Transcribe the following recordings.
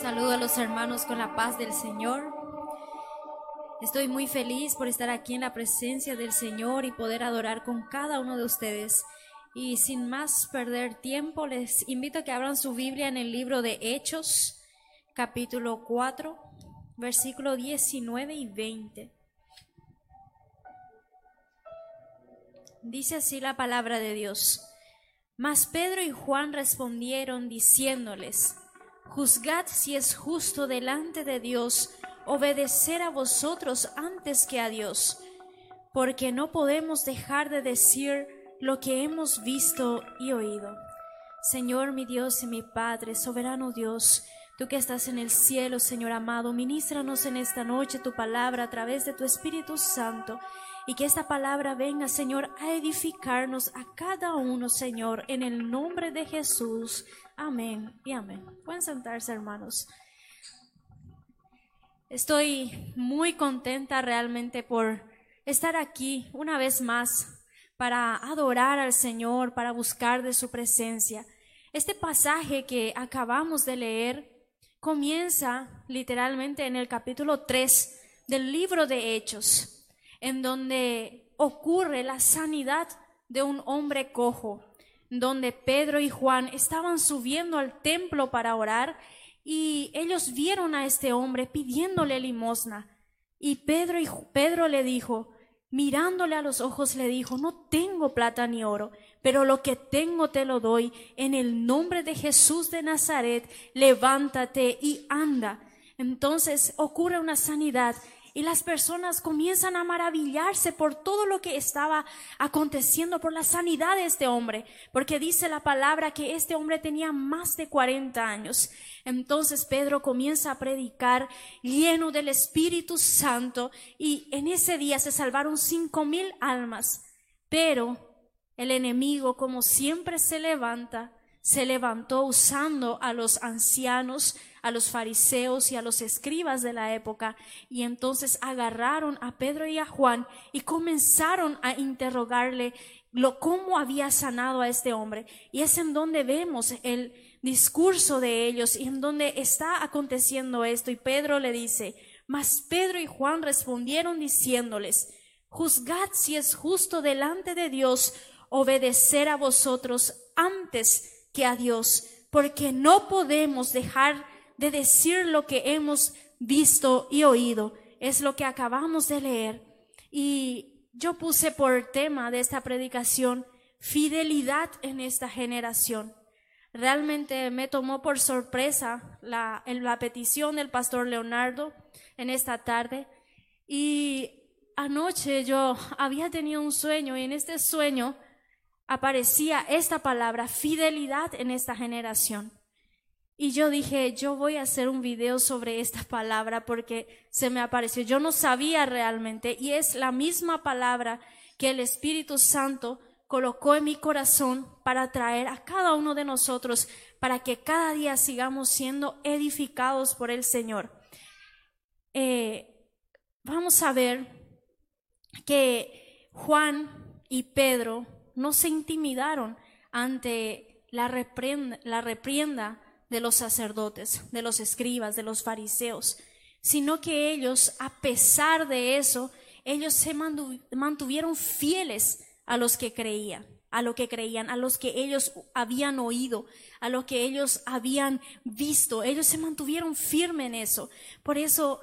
Saludo a los hermanos con la paz del Señor. Estoy muy feliz por estar aquí en la presencia del Señor y poder adorar con cada uno de ustedes. Y sin más perder tiempo, les invito a que abran su Biblia en el libro de Hechos, capítulo 4, versículo 19 y 20. Dice así la palabra de Dios. Mas Pedro y Juan respondieron diciéndoles, Juzgad si es justo delante de Dios obedecer a vosotros antes que a Dios, porque no podemos dejar de decir lo que hemos visto y oído. Señor mi Dios y mi Padre, soberano Dios, tú que estás en el cielo, Señor amado, ministranos en esta noche tu palabra a través de tu Espíritu Santo y que esta palabra venga, Señor, a edificarnos a cada uno, Señor, en el nombre de Jesús. Amén y amén. Pueden sentarse, hermanos. Estoy muy contenta realmente por estar aquí una vez más para adorar al Señor, para buscar de su presencia. Este pasaje que acabamos de leer comienza literalmente en el capítulo 3 del libro de Hechos en donde ocurre la sanidad de un hombre cojo, donde Pedro y Juan estaban subiendo al templo para orar y ellos vieron a este hombre pidiéndole limosna. Y Pedro, y Pedro le dijo, mirándole a los ojos, le dijo, no tengo plata ni oro, pero lo que tengo te lo doy. En el nombre de Jesús de Nazaret, levántate y anda. Entonces ocurre una sanidad y las personas comienzan a maravillarse por todo lo que estaba aconteciendo, por la sanidad de este hombre, porque dice la palabra que este hombre tenía más de 40 años. Entonces Pedro comienza a predicar lleno del Espíritu Santo y en ese día se salvaron cinco mil almas. Pero el enemigo, como siempre se levanta, se levantó usando a los ancianos, a los fariseos y a los escribas de la época, y entonces agarraron a Pedro y a Juan y comenzaron a interrogarle lo cómo había sanado a este hombre. Y es en donde vemos el discurso de ellos y en donde está aconteciendo esto. Y Pedro le dice, mas Pedro y Juan respondieron diciéndoles, juzgad si es justo delante de Dios obedecer a vosotros antes que a Dios, porque no podemos dejar de decir lo que hemos visto y oído. Es lo que acabamos de leer. Y yo puse por tema de esta predicación fidelidad en esta generación. Realmente me tomó por sorpresa la, petición del pastor Leonardo en esta tarde. Y anoche yo había tenido un sueño y en este sueño aparecía esta palabra, fidelidad en esta generación. Y yo dije, yo voy a hacer un video sobre esta palabra porque se me apareció. Yo no sabía realmente y es la misma palabra que el Espíritu Santo colocó en mi corazón para traer a cada uno de nosotros para que cada día sigamos siendo edificados por el Señor. Eh, vamos a ver que Juan y Pedro no se intimidaron ante la la reprienda de los sacerdotes, de los escribas, de los fariseos, sino que ellos, a pesar de eso, ellos se mantuvieron fieles a los que creían, a lo que creían, a los que ellos habían oído, a lo que ellos habían visto. Ellos se mantuvieron firmes en eso. Por eso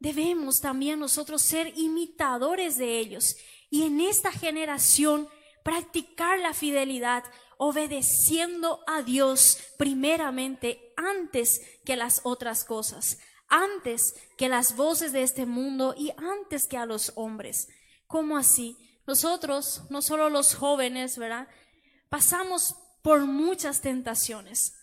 debemos también nosotros ser imitadores de ellos. Y en esta generación practicar la fidelidad, obedeciendo a Dios primeramente antes que las otras cosas, antes que las voces de este mundo y antes que a los hombres. ¿Cómo así? Nosotros, no solo los jóvenes, ¿verdad? Pasamos por muchas tentaciones.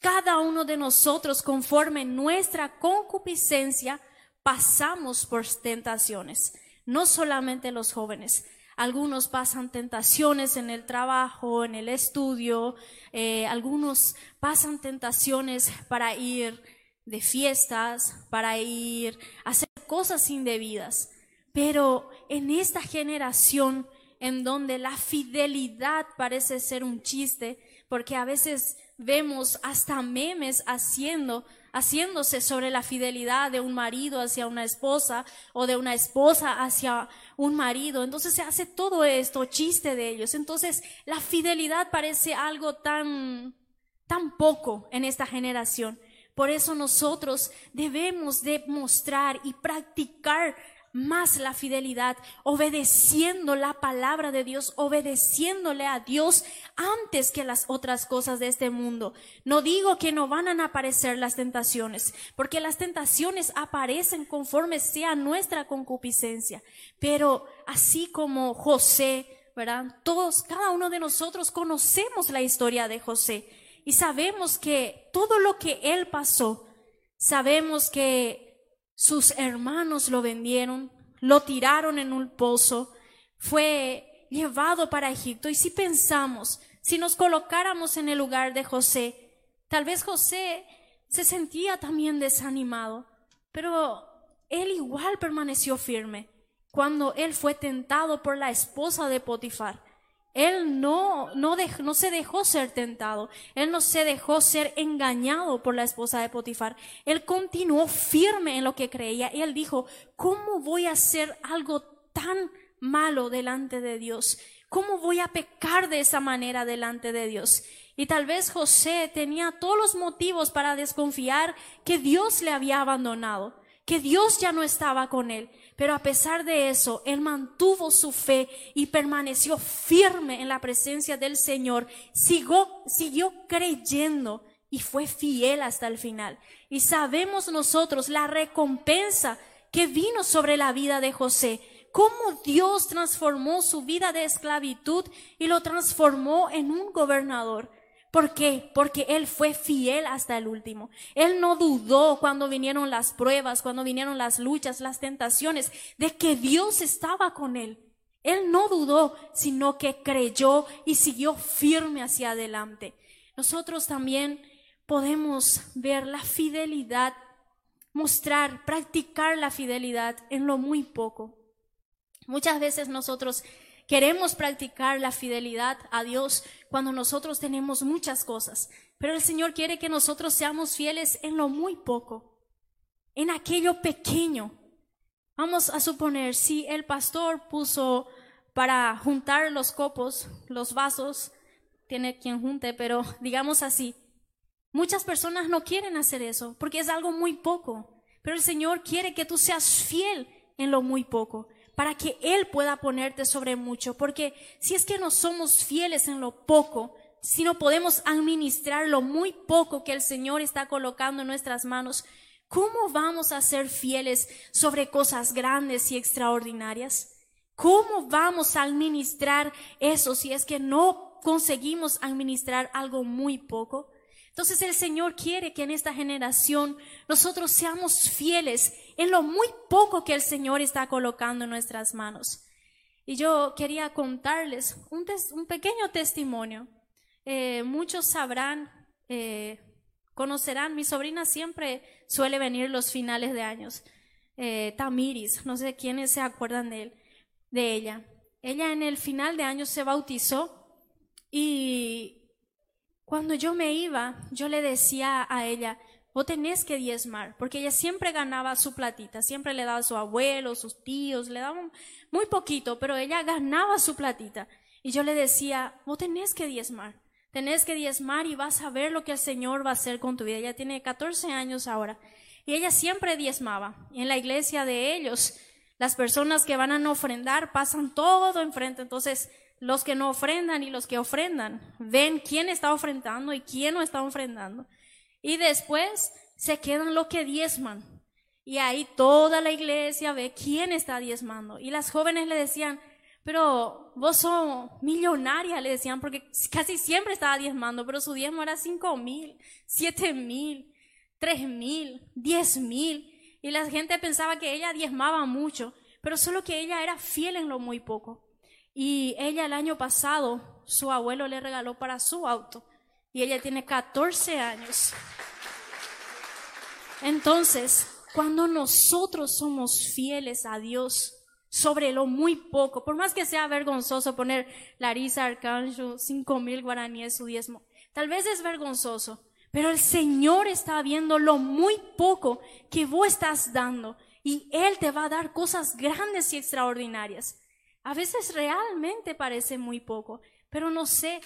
Cada uno de nosotros, conforme nuestra concupiscencia, pasamos por tentaciones. No solamente los jóvenes, algunos pasan tentaciones en el trabajo, en el estudio, eh, algunos pasan tentaciones para ir de fiestas, para ir a hacer cosas indebidas. Pero en esta generación en donde la fidelidad parece ser un chiste, porque a veces vemos hasta memes haciendo haciéndose sobre la fidelidad de un marido hacia una esposa o de una esposa hacia un marido. Entonces se hace todo esto chiste de ellos. Entonces la fidelidad parece algo tan tan poco en esta generación. Por eso nosotros debemos demostrar y practicar más la fidelidad, obedeciendo la palabra de Dios, obedeciéndole a Dios antes que las otras cosas de este mundo. No digo que no van a aparecer las tentaciones, porque las tentaciones aparecen conforme sea nuestra concupiscencia. Pero así como José, ¿verdad? Todos, cada uno de nosotros conocemos la historia de José y sabemos que todo lo que él pasó, sabemos que sus hermanos lo vendieron, lo tiraron en un pozo, fue llevado para Egipto. Y si pensamos, si nos colocáramos en el lugar de José, tal vez José se sentía también desanimado, pero él igual permaneció firme cuando él fue tentado por la esposa de Potifar. Él no, no, no se dejó ser tentado, él no se dejó ser engañado por la esposa de Potifar. Él continuó firme en lo que creía él dijo, ¿cómo voy a hacer algo tan malo delante de Dios? ¿Cómo voy a pecar de esa manera delante de Dios? Y tal vez José tenía todos los motivos para desconfiar que Dios le había abandonado, que Dios ya no estaba con él. Pero a pesar de eso, él mantuvo su fe y permaneció firme en la presencia del Señor. Siguió, siguió creyendo y fue fiel hasta el final. Y sabemos nosotros la recompensa que vino sobre la vida de José. Cómo Dios transformó su vida de esclavitud y lo transformó en un gobernador. ¿Por qué? Porque Él fue fiel hasta el último. Él no dudó cuando vinieron las pruebas, cuando vinieron las luchas, las tentaciones, de que Dios estaba con Él. Él no dudó, sino que creyó y siguió firme hacia adelante. Nosotros también podemos ver la fidelidad, mostrar, practicar la fidelidad en lo muy poco. Muchas veces nosotros Queremos practicar la fidelidad a Dios cuando nosotros tenemos muchas cosas, pero el Señor quiere que nosotros seamos fieles en lo muy poco, en aquello pequeño. Vamos a suponer, si el pastor puso para juntar los copos, los vasos, tiene quien junte, pero digamos así, muchas personas no quieren hacer eso porque es algo muy poco, pero el Señor quiere que tú seas fiel en lo muy poco para que Él pueda ponerte sobre mucho. Porque si es que no somos fieles en lo poco, si no podemos administrar lo muy poco que el Señor está colocando en nuestras manos, ¿cómo vamos a ser fieles sobre cosas grandes y extraordinarias? ¿Cómo vamos a administrar eso si es que no conseguimos administrar algo muy poco? Entonces el Señor quiere que en esta generación nosotros seamos fieles en lo muy poco que el Señor está colocando en nuestras manos. Y yo quería contarles un, pequeño testimonio. Eh, muchos sabrán, eh, conocerán, mi sobrina siempre suele venir los finales de años. Eh, Tamiris, no sé quiénes se acuerdan de, él, de ella. Ella en el final de año se bautizó y cuando yo me iba, yo le decía a ella, vos tenés que diezmar, porque ella siempre ganaba su platita, siempre le daba a su abuelo, sus tíos, le daban muy poquito, pero ella ganaba su platita. Y yo le decía, vos tenés que diezmar, tenés que diezmar y vas a ver lo que el Señor va a hacer con tu vida. Ella tiene 14 años ahora. Y ella siempre diezmaba. Y en la iglesia de ellos, las personas que van a ofrendar pasan todo enfrente. Entonces, los que no ofrendan y los que ofrendan ven quién está ofrendando y quién no está ofrendando. Y después se quedan los que diezman. Y ahí toda la iglesia ve quién está diezmando. Y las jóvenes le decían, pero vos sos millonaria, le decían, porque casi siempre estaba diezmando, pero su diezmo era cinco mil, siete mil, tres mil, diez mil. Y la gente pensaba que ella diezmaba mucho, pero solo que ella era fiel en lo muy poco. Y ella el año pasado, su abuelo le regaló para su auto. Y ella tiene 14 años. Entonces, cuando nosotros somos fieles a Dios, sobre lo muy poco. Por más que sea vergonzoso poner Larisa Arcanjo, cinco mil guaraníes su diezmo. Tal vez es vergonzoso, pero el Señor está viendo lo muy poco que vos estás dando y Él te va a dar cosas grandes y extraordinarias. A veces realmente parece muy poco, pero no sé,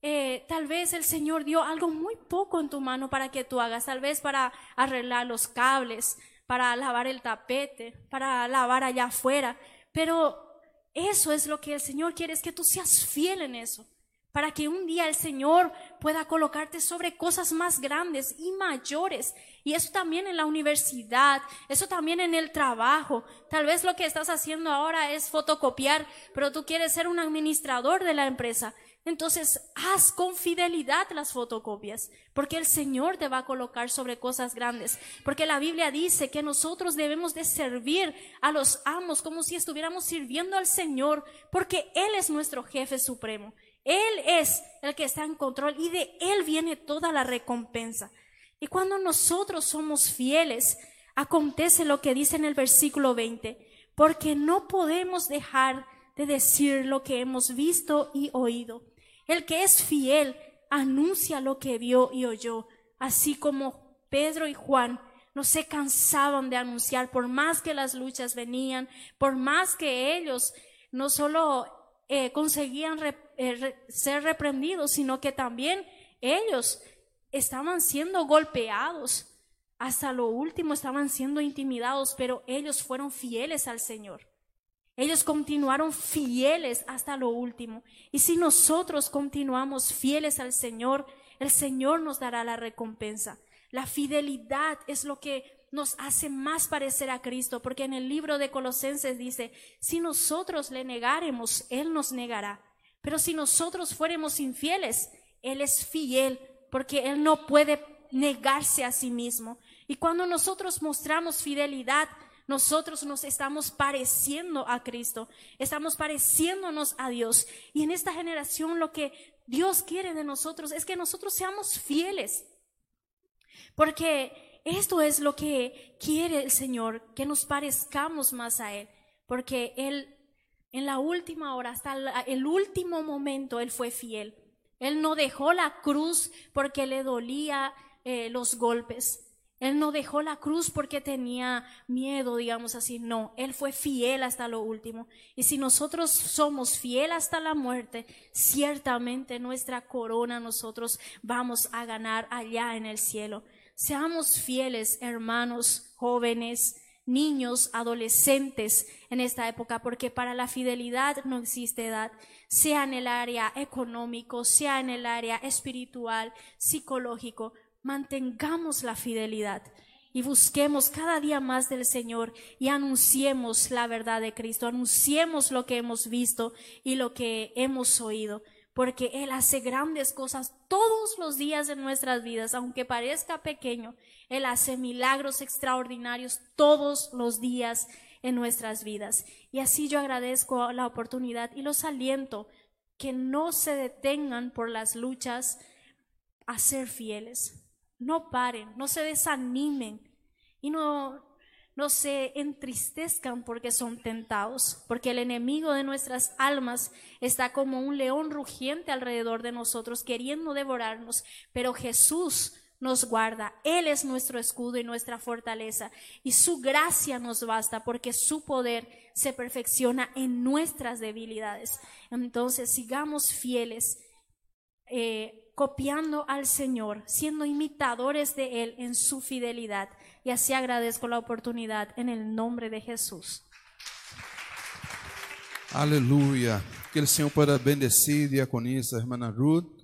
eh, tal vez el Señor dio algo muy poco en tu mano para que tú hagas, tal vez para arreglar los cables, para lavar el tapete, para lavar allá afuera, pero eso es lo que el Señor quiere, es que tú seas fiel en eso, para que un día el Señor pueda colocarte sobre cosas más grandes y mayores. Y eso también en la universidad, eso también en el trabajo. Tal vez lo que estás haciendo ahora es fotocopiar, pero tú quieres ser un administrador de la empresa. Entonces, haz con fidelidad las fotocopias, porque el Señor te va a colocar sobre cosas grandes, porque la Biblia dice que nosotros debemos de servir a los amos como si estuviéramos sirviendo al Señor, porque Él es nuestro jefe supremo. Él es el que está en control y de Él viene toda la recompensa. Y cuando nosotros somos fieles, acontece lo que dice en el versículo 20, porque no podemos dejar de decir lo que hemos visto y oído el que es fiel anuncia lo que vio y oyó, así como Pedro y Juan no se cansaban de anunciar, por más que las luchas venían, por más que ellos no solo eh, conseguían eh, ser reprendidos, sino que también ellos estaban siendo golpeados. Hasta lo último estaban siendo intimidados, pero ellos fueron fieles al Señor. Ellos continuaron fieles hasta lo último. Y si nosotros continuamos fieles al Señor, el Señor nos dará la recompensa. La fidelidad es lo que nos hace más parecer a Cristo, porque en el libro de Colosenses dice, si nosotros le negaremos, Él nos negará. Pero si nosotros fuéramos infieles, Él es fiel, porque Él no puede negarse a sí mismo. Y cuando nosotros mostramos fidelidad, nosotros nos estamos pareciendo a Cristo, estamos pareciéndonos a Dios. Y en esta generación lo que Dios quiere de nosotros es que nosotros seamos fieles. Porque esto es lo que quiere el Señor, que nos parezcamos más a Él. Porque Él, en la última hora, hasta el último momento, Él fue fiel. Él no dejó la cruz porque le dolía eh, los golpes. Él no dejó la cruz porque tenía miedo, digamos así. No, Él fue fiel hasta lo último. Y si nosotros somos fiel hasta la muerte, ciertamente nuestra corona nosotros vamos a ganar allá en el cielo. Seamos fieles, hermanos, jóvenes, niños, adolescentes en esta época, porque para la fidelidad no existe edad, sea en el área económico, sea en el área espiritual, psicológico mantengamos la fidelidad y busquemos cada día más del Señor y anunciemos la verdad de Cristo, anunciemos lo que hemos visto y lo que hemos oído, porque Él hace grandes cosas todos los días de nuestras vidas, aunque parezca pequeño, Él hace milagros extraordinarios todos los días en nuestras vidas. Y así yo agradezco la oportunidad y los aliento que no se detengan por las luchas a ser fieles no paren, no se desanimen y no, no se entristezcan porque son tentados, porque el enemigo de nuestras almas está como un león rugiente alrededor de nosotros, queriendo devorarnos, pero Jesús nos guarda, Él es nuestro escudo y nuestra fortaleza, y su gracia nos basta porque su poder se perfecciona en nuestras debilidades. Entonces, sigamos fieles. Eh, copiando al Señor, siendo imitadores de Él en su fidelidad. Y así agradezco la oportunidad en el nombre de Jesús. Aleluya. Que el Señor pueda bendecir, diaconisa, hermana Ruth.